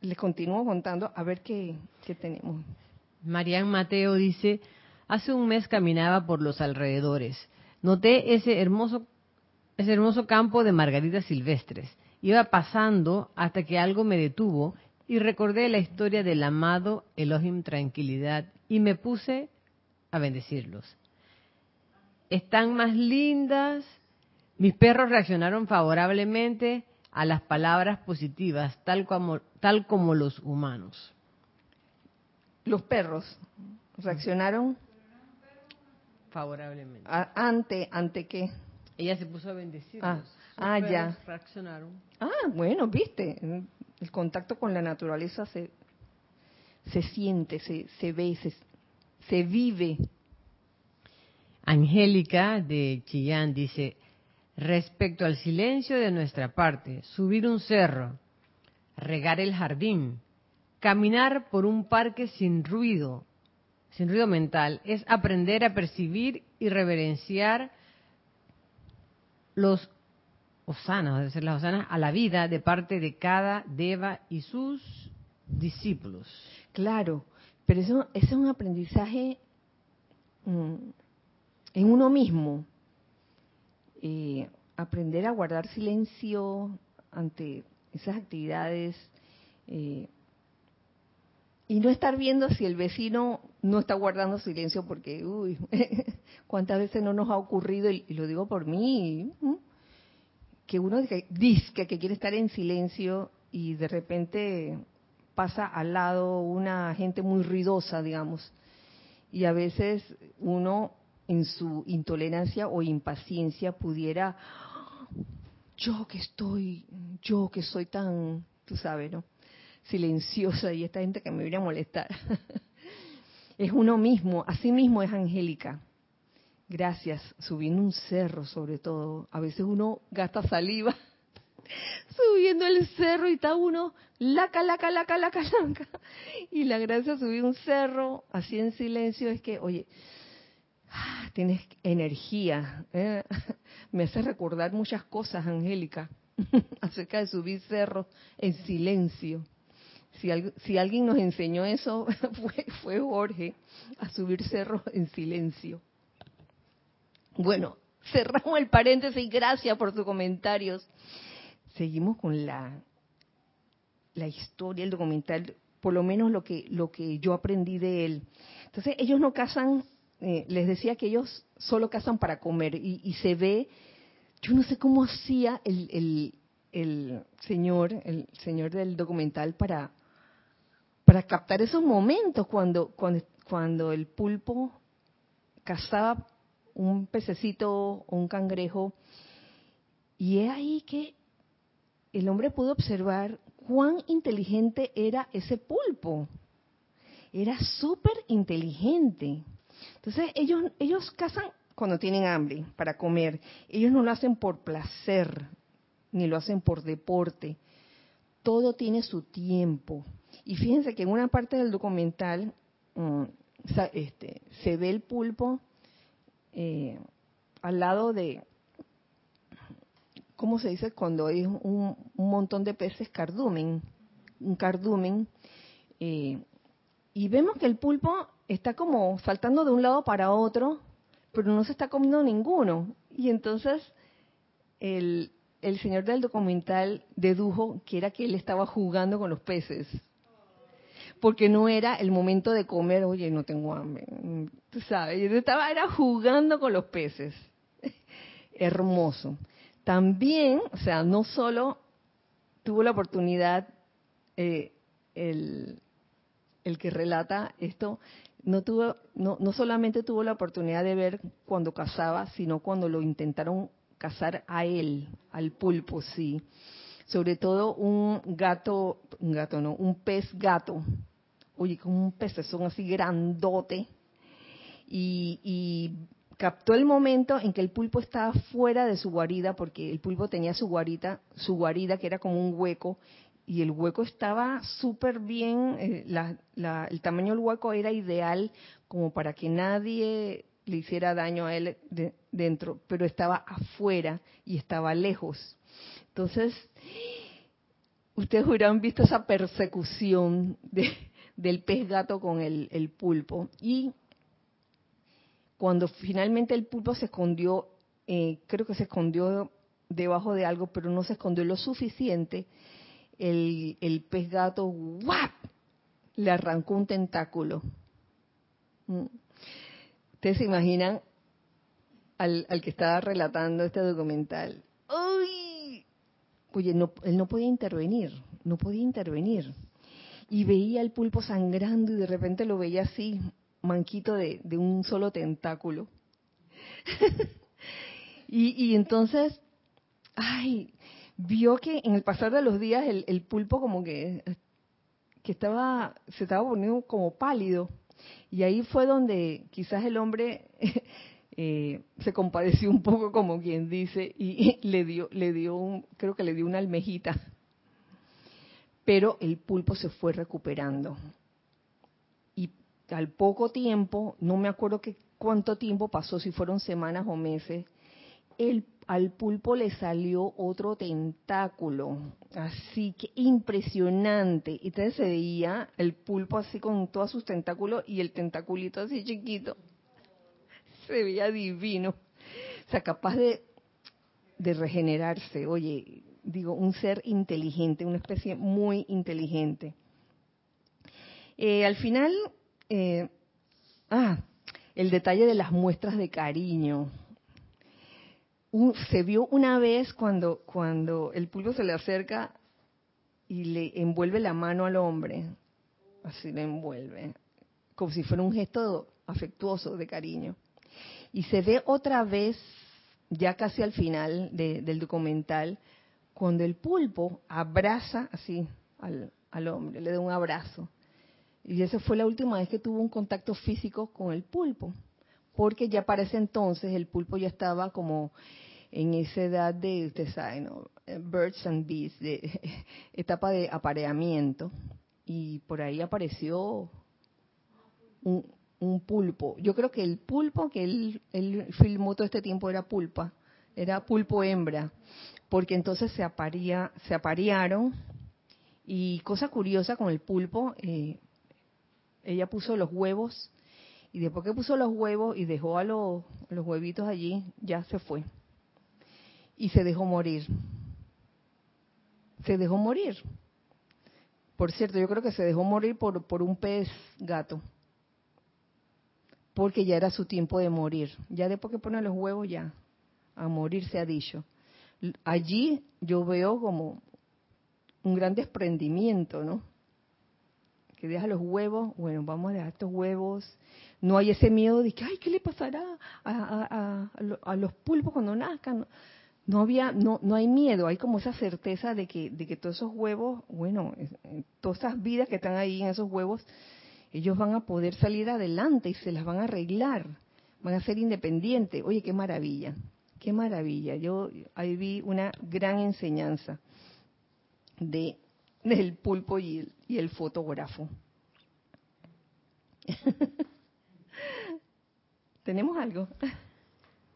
Les continúo contando a ver qué, qué tenemos. Marian Mateo dice, hace un mes caminaba por los alrededores. Noté ese hermoso, ese hermoso campo de margaritas silvestres. Iba pasando hasta que algo me detuvo y recordé la historia del amado Elohim Tranquilidad y me puse a bendecirlos están más lindas. Mis perros reaccionaron favorablemente a las palabras positivas, tal como, tal como los humanos. Los perros reaccionaron favorablemente. ante, ante qué? Ella se puso a bendecirlos. Ah, Ah, ya. Reaccionaron. Ah, bueno, viste. El contacto con la naturaleza se, se siente, se, se ve, se, se vive. Angélica de Chillán dice, respecto al silencio de nuestra parte, subir un cerro, regar el jardín, caminar por un parque sin ruido, sin ruido mental, es aprender a percibir y reverenciar los osanas, debe ser las osanas, a la vida de parte de cada deva y sus discípulos. Claro, pero eso, es un aprendizaje mm, en uno mismo. Eh, aprender a guardar silencio ante esas actividades eh, y no estar viendo si el vecino no está guardando silencio porque, uy, [laughs] cuántas veces no nos ha ocurrido, y, lo digo por mí, que uno dice que quiere estar en silencio y de repente pasa al lado una gente muy ruidosa, digamos. Y a veces uno en su intolerancia o impaciencia pudiera, yo que estoy, yo que soy tan, tú sabes, ¿no? Silenciosa y esta gente que me viene a molestar. [laughs] es uno mismo, así mismo es Angélica. Gracias, subiendo un cerro sobre todo. A veces uno gasta saliva [laughs] subiendo el cerro y está uno laca, laca, laca, laca, laca. Y la gracia de subir un cerro así en silencio es que, oye, tienes energía. ¿eh? [laughs] Me hace recordar muchas cosas, Angélica, [laughs] acerca de subir cerros en silencio. Si, si alguien nos enseñó eso, fue, fue Jorge, a subir cerros en silencio. Bueno, [laughs] cerramos el paréntesis. Gracias por tus comentarios. Seguimos con la, la historia, el documental, por lo menos lo que, lo que yo aprendí de él. Entonces, ellos no cazan, eh, les decía que ellos solo cazan para comer y, se ve, yo no sé cómo hacía el, el, el señor, el señor del documental para, para captar esos momentos cuando, cuando, cuando el pulpo cazaba un pececito o un cangrejo. Y es ahí que el hombre pudo observar cuán inteligente era ese pulpo. Era súper inteligente. Entonces ellos, ellos cazan cuando tienen hambre para comer. Ellos no lo hacen por placer, ni lo hacen por deporte. Todo tiene su tiempo. Y fíjense que en una parte del documental mm, este, se ve el pulpo eh, al lado de, ¿cómo se dice? Cuando hay un, montón de peces cardumen, un cardumen, eh, y vemos que el pulpo está como saltando de un lado para otro, pero no se está comiendo ninguno. Y entonces el, el señor del documental dedujo que era que él estaba jugando con los peces porque no era el momento de comer, oye, no tengo hambre, tú sabes, yo estaba era jugando con los peces. [laughs] Hermoso. También, o sea, no solo tuvo la oportunidad eh, el, el que relata esto, no tuvo, no, no solamente tuvo la oportunidad de ver cuando cazaba, sino cuando lo intentaron cazar a él, al pulpo, sí. Sobre todo un gato, un gato no, un pez gato, oye, como un pecezón así grandote, y, captó el momento en que el pulpo estaba fuera de su guarida, porque el pulpo tenía su guarida, su guarida que era como un hueco, y el hueco estaba súper bien, eh, el tamaño del hueco era ideal como para que nadie le hiciera daño a él dentro, pero estaba afuera y estaba lejos. Entonces, ustedes hubieran visto esa persecución de, del pez gato con el, pulpo. Y cuando finalmente el pulpo se escondió, eh, creo que se escondió debajo de algo, pero no se escondió lo suficiente, el, el pez gato ¡guap! le arrancó un tentáculo. Mm. Ustedes se imaginan al, al que estaba relatando este documental. ¡Uy! Oye, no, él no podía intervenir, no podía intervenir y veía el pulpo sangrando y de repente lo veía así, manquito de, un solo tentáculo. [laughs] y, entonces ay, vio que en el pasar de los días el, el pulpo como que, que estaba, se estaba poniendo como pálido. Y ahí fue donde quizás el hombre [laughs] eh, se compadeció un poco, como quien dice, y, [laughs] le dio, le dio un, creo que le dio una almejita. Pero el pulpo se fue recuperando. Y al poco tiempo, no me acuerdo que cuánto tiempo pasó, si fueron semanas o meses, el, al pulpo le salió otro tentáculo, así que impresionante. Y entonces se veía el pulpo así con todos sus tentáculos y el tentaculito así chiquito. Se veía divino. O sea, capaz de, de regenerarse. Oye, digo, un ser inteligente, una especie muy inteligente. Eh, al final, eh, ah, el detalle de las muestras de cariño. se vio una vez cuando, cuando el pulpo se le acerca y le envuelve la mano al hombre, así le envuelve, como si fuera un gesto afectuoso de cariño. Y se ve otra vez, ya casi al final del documental, cuando el pulpo abraza así al, hombre, le da un abrazo. Y esa fue la última vez que tuvo un contacto físico con el pulpo, porque ya para ese entonces el pulpo ya estaba como en esa edad de, usted sabe, birds and bees, de [laughs] etapa de apareamiento, y por ahí apareció un, un, pulpo. Yo creo que el pulpo que él, filmó todo este tiempo era pulpa, era pulpo hembra, porque entonces se, aparía, se aparearon, y cosa curiosa con el pulpo, eh, ella puso los huevos y después que puso los huevos y dejó a los, los huevitos allí, ya se fue. Y se dejó morir. Se dejó morir. Por cierto, yo creo que se dejó morir por, por un pez gato. Porque ya era su tiempo de morir. Ya después que pone los huevos, ya. A morir se ha dicho. Allí yo veo como un gran desprendimiento, ¿no? que deja los huevos, bueno, vamos a dejar estos huevos. No hay ese miedo de que, ay, ¿qué le pasará a, los pulpos cuando nazcan? No había, no, no hay miedo, hay como esa certeza de que, de que todos esos huevos, bueno, todas esas vidas que están ahí en esos huevos, ellos van a poder salir adelante y se las van a arreglar, van a ser independientes. Oye, qué maravilla, qué maravilla. Yo ahí vi una gran enseñanza de del pulpo y el, y el fotógrafo. [laughs] ¿Tenemos algo?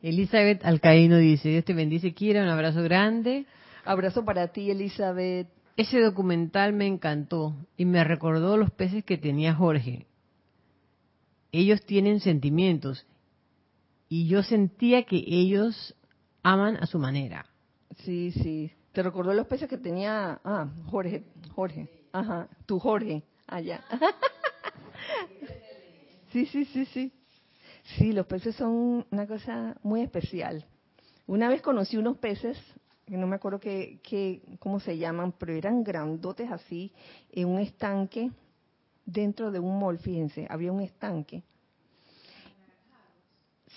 Elizabeth Alcaíno dice, Dios te bendice, Kira, un abrazo grande. Abrazo para ti, Elizabeth. Ese documental me encantó y me recordó los peces que tenía Jorge. Ellos tienen sentimientos y yo sentía que ellos aman a su manera. Sí, sí. Te recordó los peces que tenía, ah, Jorge, Jorge, ajá, tu Jorge, allá. [laughs] sí, sí, sí, sí. Sí, los peces son una cosa muy especial. Una vez conocí unos peces, no me acuerdo qué, cómo se llaman, pero eran grandotes así, en un estanque, dentro de un mall, fíjense, había un estanque.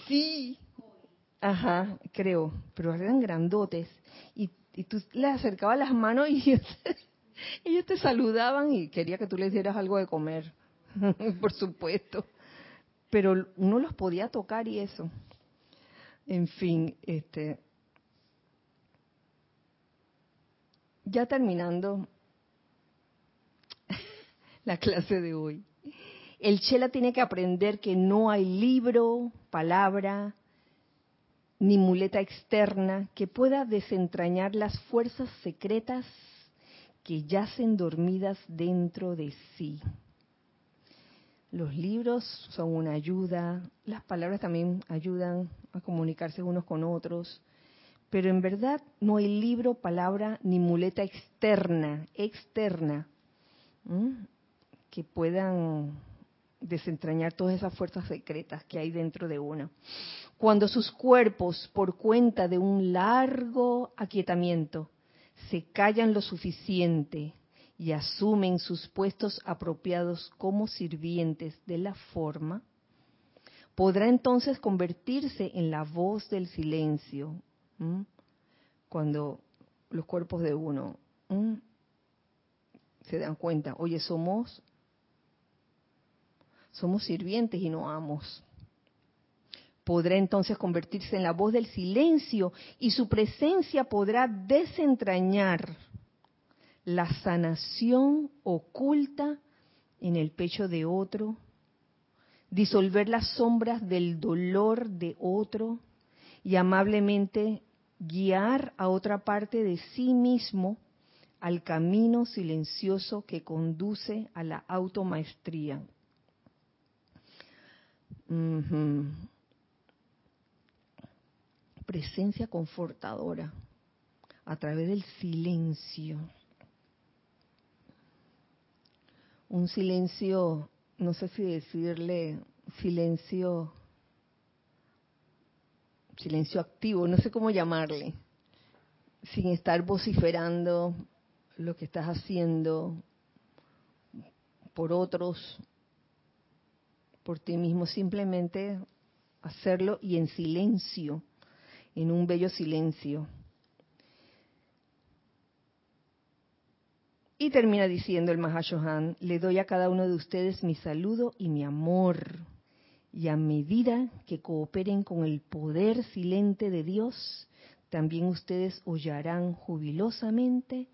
Sí, ajá, creo, pero eran grandotes. Y y tú le acercabas las manos y [laughs] ellos te, saludaban y quería que tú les dieras algo de comer, [laughs] por supuesto. Pero uno los podía tocar y eso. En fin, este. Ya terminando [laughs] la clase de hoy. El Chela tiene que aprender que no hay libro, palabra, ni muleta externa que pueda desentrañar las fuerzas secretas que yacen dormidas dentro de sí. Los libros son una ayuda, las palabras también ayudan a comunicarse unos con otros, pero en verdad no hay libro, palabra ni muleta externa, externa, que puedan desentrañar todas esas fuerzas secretas que hay dentro de uno. Cuando sus cuerpos, por cuenta de un largo aquietamiento, se callan lo suficiente y asumen sus puestos apropiados como sirvientes de la forma, podrá entonces convertirse en la voz del silencio, cuando los cuerpos de uno se dan cuenta, oye, somos somos sirvientes y no amos. Podrá entonces convertirse en la voz del silencio y su presencia podrá desentrañar la sanación oculta en el pecho de otro, disolver las sombras del dolor de otro y amablemente guiar a otra parte de sí mismo al camino silencioso que conduce a la automaestría. Presencia confortadora a través del silencio. Un silencio, no sé si decirle silencio, silencio activo, no sé cómo llamarle, sin estar vociferando lo que estás haciendo por otros, por ti mismo, simplemente hacerlo y en silencio, en un bello silencio. Y termina diciendo el Mahashohan, le doy a cada uno de ustedes mi saludo y mi amor. Y a medida que cooperen con el poder silente de Dios, también ustedes hollarán jubilosamente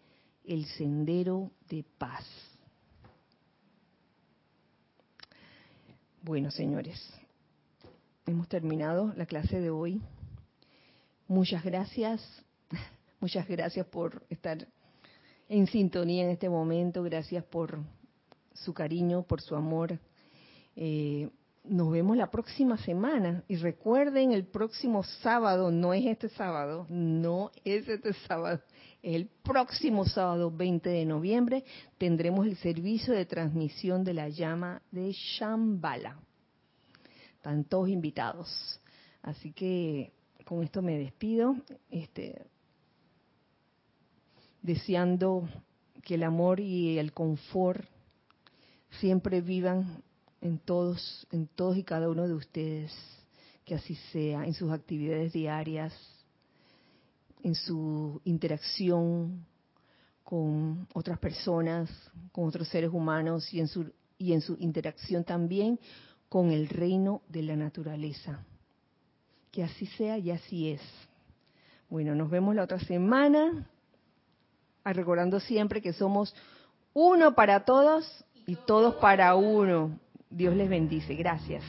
el sendero de paz. Bueno, señores, hemos terminado la clase de hoy. Muchas gracias, [laughs] muchas gracias por estar en sintonía en este momento, gracias por su cariño, por su amor. Eh, nos vemos la próxima semana y recuerden el próximo sábado, no es este sábado, no es este sábado, el próximo sábado 20 de noviembre tendremos el servicio de transmisión de la llama de Shambhala. Están todos invitados. Así que con esto me despido, este, deseando que el amor y el confort siempre vivan en todos, en todos y cada uno de ustedes, que así sea, en sus actividades diarias, en su interacción con otras personas, con otros seres humanos y en su, y en su interacción también con el reino de la naturaleza. Que así sea y así es. Bueno, nos vemos la otra semana, ah, recordando siempre que somos uno para todos y todos para uno. Dios les bendice. Gracias.